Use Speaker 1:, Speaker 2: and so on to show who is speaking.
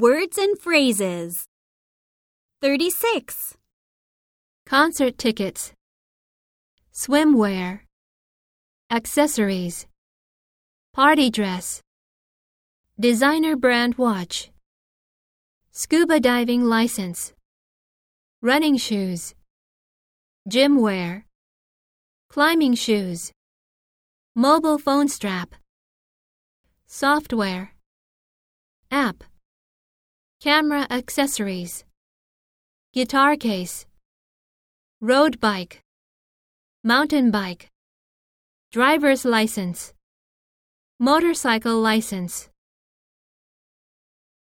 Speaker 1: Words and phrases. 36.
Speaker 2: concert tickets, swimwear, accessories, party dress, designer brand watch, scuba diving license, running shoes, gym wear, climbing shoes, mobile phone strap, software, app, camera accessories, guitar case, road bike, mountain bike, driver's license, motorcycle license.